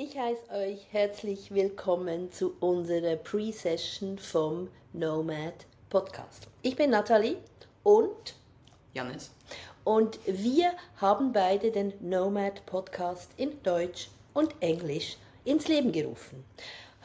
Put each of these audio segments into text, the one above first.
Ich heiße euch herzlich willkommen zu unserer Pre-Session vom Nomad Podcast. Ich bin Nathalie und Janis. Und wir haben beide den Nomad Podcast in Deutsch und Englisch ins Leben gerufen.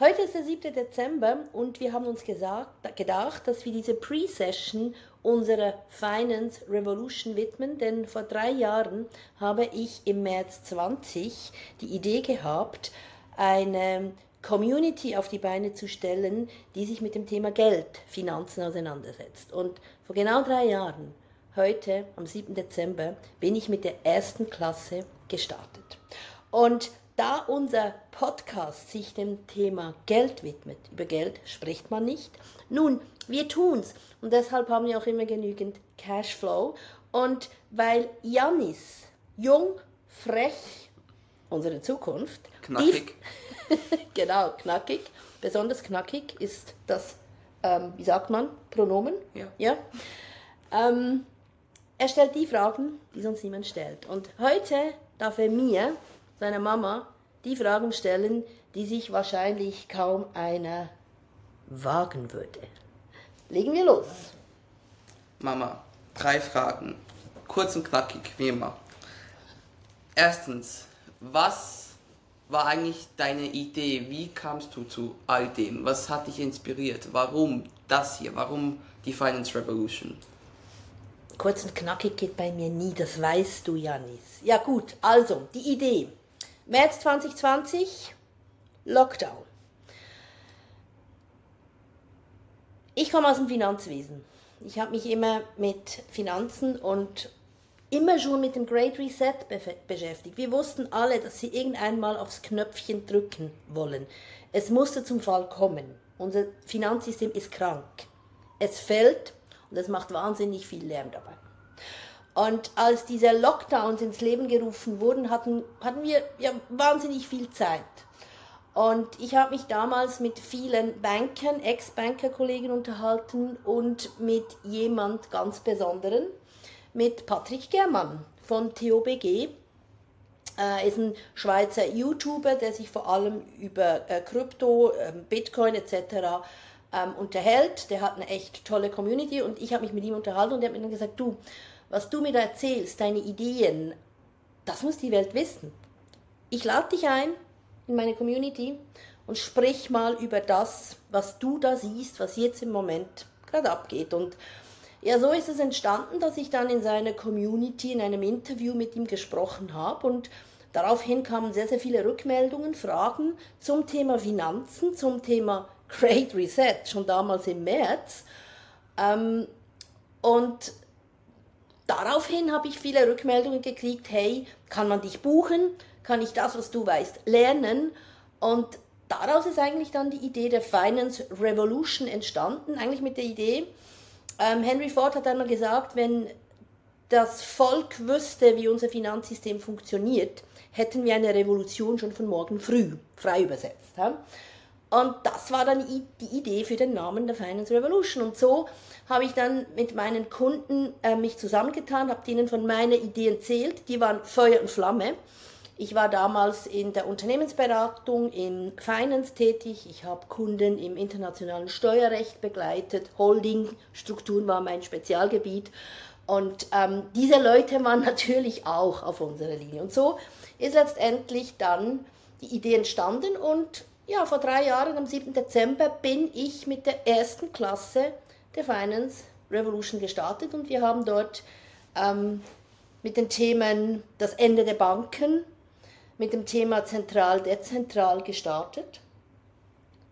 Heute ist der 7. Dezember und wir haben uns gesagt, gedacht, dass wir diese Pre-Session unserer Finance Revolution widmen, denn vor drei Jahren habe ich im März 20 die Idee gehabt, eine Community auf die Beine zu stellen, die sich mit dem Thema Geld, Finanzen auseinandersetzt. Und vor genau drei Jahren, heute am 7. Dezember, bin ich mit der ersten Klasse gestartet. Und da unser Podcast sich dem Thema Geld widmet, über Geld spricht man nicht. Nun, wir tun's und deshalb haben wir auch immer genügend Cashflow. Und weil Janis jung, frech, unsere Zukunft, knackig, genau knackig, besonders knackig ist das, ähm, wie sagt man, Pronomen, ja, ja? Ähm, er stellt die Fragen, die sonst niemand stellt. Und heute darf er mir seiner Mama die Fragen stellen, die sich wahrscheinlich kaum einer wagen würde. Legen wir los. Mama, drei Fragen. Kurz und knackig, wie immer. Erstens, was war eigentlich deine Idee? Wie kamst du zu all dem? Was hat dich inspiriert? Warum das hier? Warum die Finance Revolution? Kurz und knackig geht bei mir nie, das weißt du, Janis. Ja gut, also die Idee. März 2020, Lockdown. Ich komme aus dem Finanzwesen. Ich habe mich immer mit Finanzen und immer schon mit dem Great Reset beschäftigt. Wir wussten alle, dass sie irgendwann mal aufs Knöpfchen drücken wollen. Es musste zum Fall kommen. Unser Finanzsystem ist krank. Es fällt und es macht wahnsinnig viel Lärm dabei. Und als diese Lockdowns ins Leben gerufen wurden, hatten, hatten wir ja wahnsinnig viel Zeit. Und ich habe mich damals mit vielen Bankern, Ex-Banker-Kollegen unterhalten und mit jemand ganz Besonderen, mit Patrick Germann von TOBG. Er ist ein Schweizer YouTuber, der sich vor allem über äh, Krypto, äh, Bitcoin etc. Ähm, unterhält. Der hat eine echt tolle Community und ich habe mich mit ihm unterhalten und er hat mir dann gesagt, du, was du mir da erzählst, deine Ideen, das muss die Welt wissen. Ich lade dich ein in meine Community und sprich mal über das, was du da siehst, was jetzt im Moment gerade abgeht. Und ja, so ist es entstanden, dass ich dann in seiner Community in einem Interview mit ihm gesprochen habe und daraufhin kamen sehr, sehr viele Rückmeldungen, Fragen zum Thema Finanzen, zum Thema Great Reset, schon damals im März. Ähm, und daraufhin habe ich viele Rückmeldungen gekriegt, hey, kann man dich buchen? Kann ich das, was du weißt, lernen? Und daraus ist eigentlich dann die Idee der Finance Revolution entstanden, eigentlich mit der Idee, ähm, Henry Ford hat einmal gesagt, wenn das Volk wüsste, wie unser Finanzsystem funktioniert, hätten wir eine Revolution schon von morgen früh, frei übersetzt. Ja? Und das war dann die Idee für den Namen der Finance Revolution. Und so habe ich dann mit meinen Kunden äh, mich zusammengetan, habe denen von meiner Idee erzählt. Die waren Feuer und Flamme. Ich war damals in der Unternehmensberatung im Finance tätig. Ich habe Kunden im internationalen Steuerrecht begleitet. Holdingstrukturen war mein Spezialgebiet. Und ähm, diese Leute waren natürlich auch auf unserer Linie. Und so ist letztendlich dann die Idee entstanden und ja, vor drei Jahren, am 7. Dezember, bin ich mit der ersten Klasse der Finance Revolution gestartet und wir haben dort ähm, mit den Themen das Ende der Banken, mit dem Thema zentral-dezentral gestartet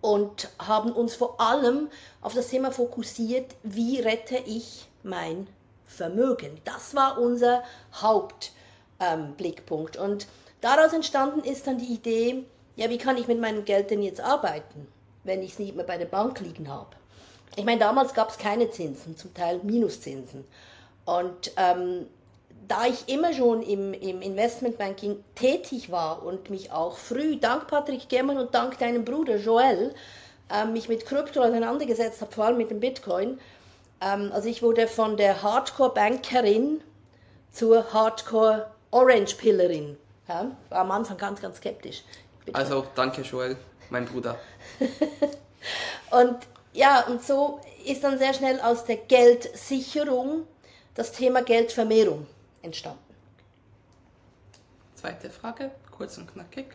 und haben uns vor allem auf das Thema fokussiert, wie rette ich mein Vermögen. Das war unser Hauptblickpunkt. Ähm, und daraus entstanden ist dann die Idee, ja, wie kann ich mit meinem Geld denn jetzt arbeiten, wenn ich es nicht mehr bei der Bank liegen habe? Ich meine, damals gab es keine Zinsen, zum Teil Minuszinsen. Und ähm, da ich immer schon im, im Investmentbanking tätig war und mich auch früh, dank Patrick Gemmen und dank deinem Bruder Joel, äh, mich mit Krypto auseinandergesetzt habe, vor allem mit dem Bitcoin, ähm, also ich wurde von der Hardcore-Bankerin zur Hardcore-Orange-Pillerin. Ja, war am Anfang ganz, ganz skeptisch Bitcoin. Also danke Joel, mein Bruder. und ja, und so ist dann sehr schnell aus der Geldsicherung das Thema Geldvermehrung entstanden. Zweite Frage, kurz und knackig.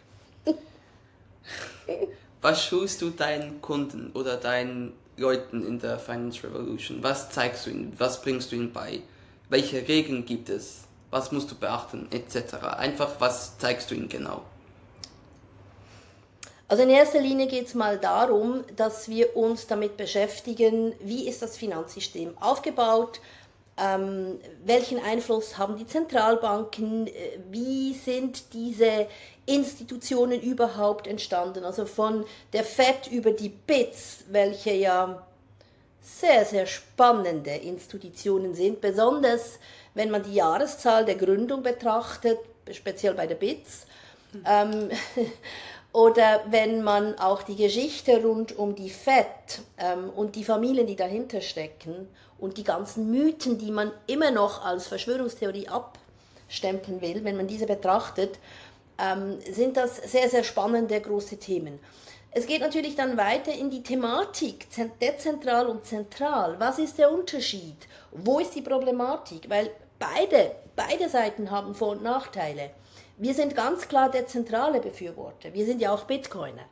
Was schulst du deinen Kunden oder deinen Leuten in der Finance Revolution? Was zeigst du ihnen? Was bringst du ihnen bei? Welche Regeln gibt es? Was musst du beachten? Etc. Einfach, was zeigst du ihnen genau? Also in erster Linie geht es mal darum, dass wir uns damit beschäftigen, wie ist das Finanzsystem aufgebaut, ähm, welchen Einfluss haben die Zentralbanken, äh, wie sind diese Institutionen überhaupt entstanden, also von der FED über die BITS, welche ja sehr, sehr spannende Institutionen sind, besonders wenn man die Jahreszahl der Gründung betrachtet, speziell bei der BITS. Mhm. Ähm, Oder wenn man auch die Geschichte rund um die FED ähm, und die Familien, die dahinter stecken und die ganzen Mythen, die man immer noch als Verschwörungstheorie abstempeln will, wenn man diese betrachtet, ähm, sind das sehr, sehr spannende große Themen. Es geht natürlich dann weiter in die Thematik, dezentral und zentral. Was ist der Unterschied? Wo ist die Problematik? Weil beide, beide Seiten haben Vor- und Nachteile. Wir sind ganz klar der zentrale Befürworter. Wir sind ja auch Bitcoiner.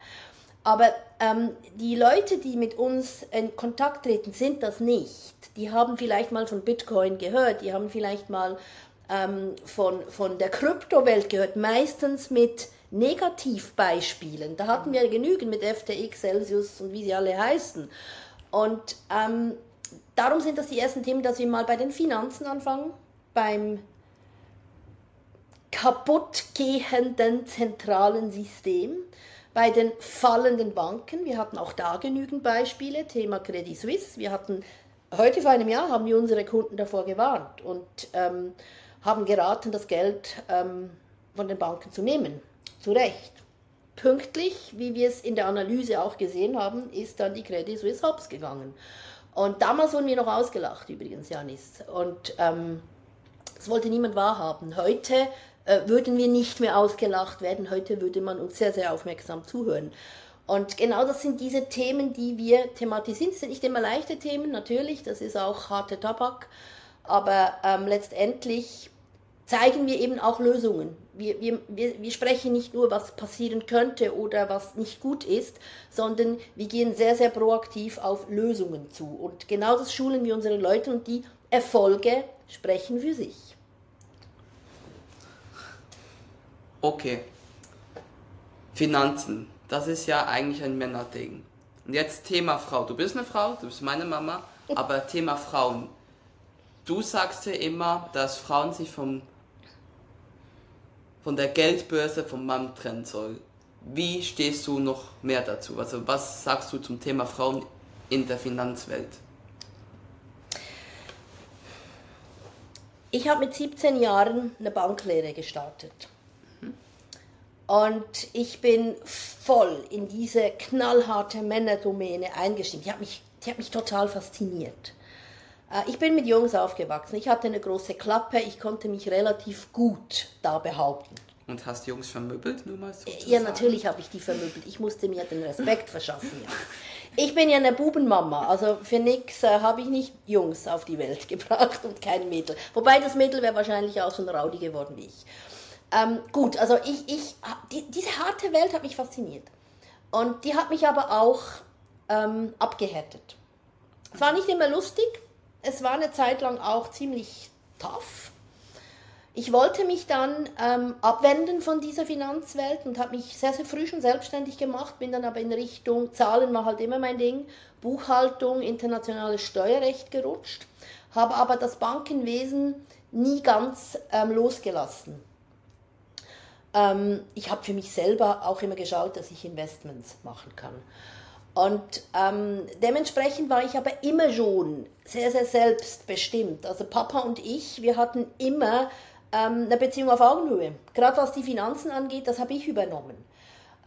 Aber ähm, die Leute, die mit uns in Kontakt treten, sind das nicht. Die haben vielleicht mal von Bitcoin gehört, die haben vielleicht mal ähm, von, von der Kryptowelt gehört, meistens mit Negativbeispielen. Da hatten wir genügend mit FTX, Celsius und wie sie alle heißen. Und ähm, darum sind das die ersten Themen, dass wir mal bei den Finanzen anfangen, beim kaputtgehenden zentralen System, bei den fallenden Banken. Wir hatten auch da genügend Beispiele, Thema Credit Suisse. Wir hatten heute vor einem Jahr haben wir unsere Kunden davor gewarnt und ähm, haben geraten, das Geld ähm, von den Banken zu nehmen. Zu Recht. Pünktlich, wie wir es in der Analyse auch gesehen haben, ist dann die Credit Suisse hops gegangen. Und damals wurden wir noch ausgelacht, übrigens, Janis. Und ähm, das wollte niemand wahrhaben. Heute äh, würden wir nicht mehr ausgelacht werden. Heute würde man uns sehr, sehr aufmerksam zuhören. Und genau das sind diese Themen, die wir thematisieren. Das sind nicht immer leichte Themen, natürlich, das ist auch harte Tabak, aber ähm, letztendlich zeigen wir eben auch Lösungen. Wir, wir, wir, wir sprechen nicht nur, was passieren könnte oder was nicht gut ist, sondern wir gehen sehr, sehr proaktiv auf Lösungen zu. Und genau das schulen wir unsere Leute und die Erfolge sprechen für sich. Okay. Finanzen, das ist ja eigentlich ein Männerding. Und jetzt Thema Frau. Du bist eine Frau, du bist meine Mama, aber Thema Frauen. Du sagst ja immer, dass Frauen sich vom, von der Geldbörse vom Mann trennen sollen. Wie stehst du noch mehr dazu? Also was sagst du zum Thema Frauen in der Finanzwelt? Ich habe mit 17 Jahren eine Banklehre gestartet. Und ich bin voll in diese knallharte Männerdomäne eingestiegen. Die hat mich, die hat mich total fasziniert. Äh, ich bin mit Jungs aufgewachsen. Ich hatte eine große Klappe. Ich konnte mich relativ gut da behaupten. Und hast Jungs vermöbelt, nur mal so Ja, natürlich habe ich die vermöbelt. Ich musste mir den Respekt verschaffen. Ja. Ich bin ja eine Bubenmama, also für nichts äh, habe ich nicht Jungs auf die Welt gebracht und kein Mädel. Wobei das Mädel wäre wahrscheinlich auch so ein Rowdy geworden wie ich. Ähm, gut, also ich, ich, die, diese harte Welt hat mich fasziniert. Und die hat mich aber auch ähm, abgehärtet. Es war nicht immer lustig, es war eine Zeit lang auch ziemlich tough. Ich wollte mich dann ähm, abwenden von dieser Finanzwelt und habe mich sehr, sehr früh schon selbstständig gemacht, bin dann aber in Richtung Zahlen war halt immer mein Ding, Buchhaltung, internationales Steuerrecht gerutscht, habe aber das Bankenwesen nie ganz ähm, losgelassen. Ähm, ich habe für mich selber auch immer geschaut, dass ich Investments machen kann. Und ähm, dementsprechend war ich aber immer schon sehr, sehr selbstbestimmt. Also Papa und ich, wir hatten immer ähm, eine Beziehung auf Augenhöhe. Gerade was die Finanzen angeht, das habe ich übernommen.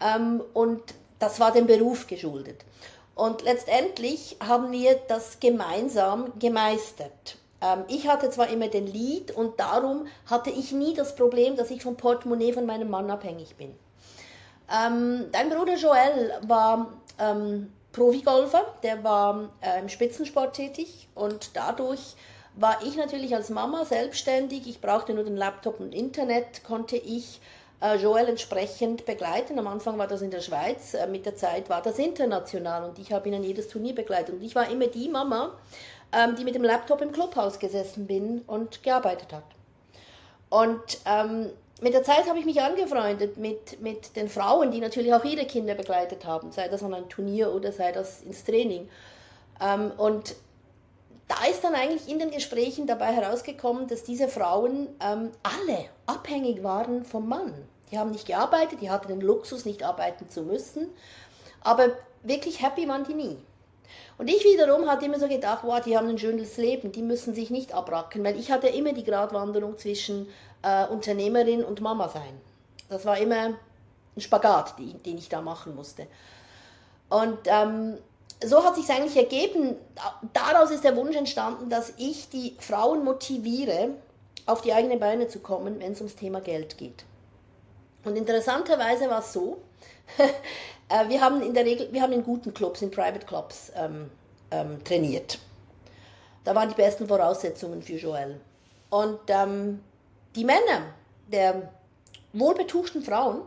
Ähm, und das war dem Beruf geschuldet. Und letztendlich haben wir das gemeinsam gemeistert. Ähm, ich hatte zwar immer den Lead und darum hatte ich nie das Problem, dass ich vom Portemonnaie von meinem Mann abhängig bin. Ähm, dein Bruder Joel war ähm, Profigolfer, der war äh, im Spitzensport tätig und dadurch war ich natürlich als Mama selbstständig. Ich brauchte nur den Laptop und Internet, konnte ich äh, Joel entsprechend begleiten. Am Anfang war das in der Schweiz, äh, mit der Zeit war das international und ich habe ihn an jedes Turnier begleitet. Und ich war immer die Mama, ähm, die mit dem Laptop im Clubhaus gesessen bin und gearbeitet hat. Und ähm, mit der Zeit habe ich mich angefreundet mit, mit den Frauen, die natürlich auch ihre Kinder begleitet haben, sei das an ein Turnier oder sei das ins Training. Ähm, und da ist dann eigentlich in den Gesprächen dabei herausgekommen, dass diese Frauen ähm, alle abhängig waren vom Mann. Die haben nicht gearbeitet, die hatten den Luxus, nicht arbeiten zu müssen, aber wirklich happy waren die nie. Und ich wiederum hatte immer so gedacht, wow, die haben ein schönes Leben, die müssen sich nicht abracken, weil ich hatte immer die Gratwanderung zwischen äh, Unternehmerin und Mama sein. Das war immer ein Spagat, die, den ich da machen musste. Und ähm, so hat sich eigentlich ergeben, daraus ist der Wunsch entstanden, dass ich die Frauen motiviere, auf die eigenen Beine zu kommen, wenn es ums Thema Geld geht. Und interessanterweise war es so, äh, wir haben in der Regel, wir haben in guten Clubs, in Private Clubs ähm, ähm, trainiert. Da waren die besten Voraussetzungen für Joel. Und ähm, die Männer der wohlbetuchten Frauen,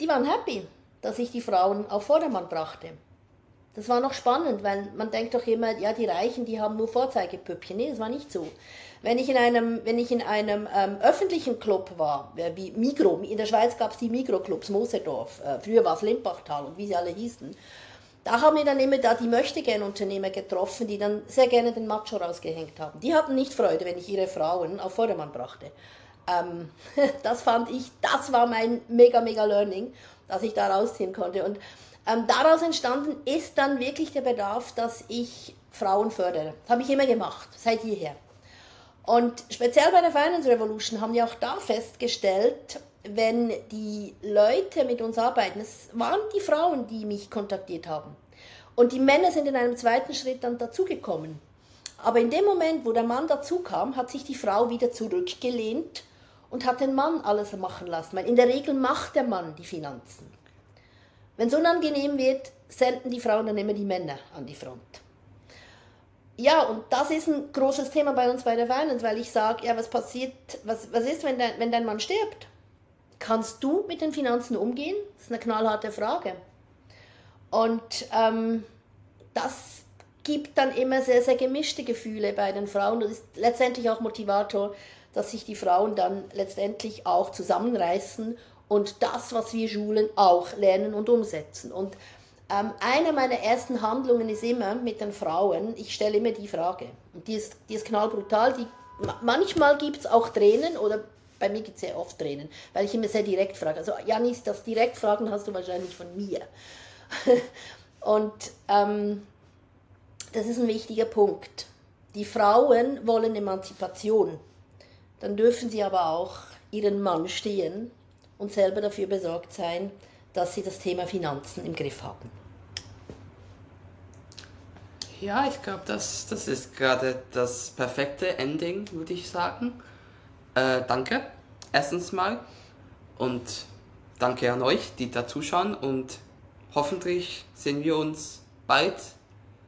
die waren happy, dass ich die Frauen auf Vordermann brachte. Das war noch spannend, weil man denkt doch immer, ja, die Reichen, die haben nur Vorzeigepüppchen. Nee, das war nicht so. Wenn ich in einem, wenn ich in einem ähm, öffentlichen Club war, wie Migro, in der Schweiz gab es die Migro-Clubs, Moserdorf, äh, früher war es Limpachtal und wie sie alle hießen, da haben wir dann immer da die Möchtegern-Unternehmer getroffen, die dann sehr gerne den Macho rausgehängt haben. Die hatten nicht Freude, wenn ich ihre Frauen auf Vordermann brachte. Ähm, das fand ich, das war mein mega, mega Learning, dass ich da rausziehen konnte. Und ähm, daraus entstanden ist dann wirklich der Bedarf, dass ich Frauen fördere. Das habe ich immer gemacht, seit jeher. Und speziell bei der Finance Revolution haben wir auch da festgestellt, wenn die Leute mit uns arbeiten, es waren die Frauen, die mich kontaktiert haben. Und die Männer sind in einem zweiten Schritt dann dazugekommen. Aber in dem Moment, wo der Mann dazukam, hat sich die Frau wieder zurückgelehnt und hat den Mann alles machen lassen. Weil in der Regel macht der Mann die Finanzen. Wenn es unangenehm wird, senden die Frauen dann immer die Männer an die Front. Ja, und das ist ein großes Thema bei uns bei der Finance, weil ich sage, ja, was passiert, was, was ist, wenn dein, wenn dein Mann stirbt? Kannst du mit den Finanzen umgehen? Das ist eine knallharte Frage. Und ähm, das gibt dann immer sehr, sehr gemischte Gefühle bei den Frauen. Das ist letztendlich auch Motivator, dass sich die Frauen dann letztendlich auch zusammenreißen und das, was wir schulen, auch lernen und umsetzen. Und ähm, eine meiner ersten Handlungen ist immer mit den Frauen, ich stelle immer die Frage. Und die ist, die ist knallbrutal. Die, manchmal gibt es auch Tränen oder bei mir gibt es sehr oft Tränen, weil ich immer sehr direkt frage. Also Janis, das Direktfragen hast du wahrscheinlich von mir. Und ähm, das ist ein wichtiger Punkt. Die Frauen wollen Emanzipation. Dann dürfen sie aber auch ihren Mann stehen und selber dafür besorgt sein, dass sie das Thema Finanzen im Griff haben. Ja, ich glaube, das, das ist gerade das perfekte Ending, würde ich sagen. Äh, danke, erstens mal. Und danke an euch, die da zuschauen. Und hoffentlich sehen wir uns bald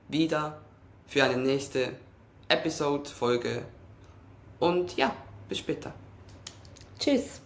wieder für eine nächste Episode-Folge. Und ja, bis später. Tschüss.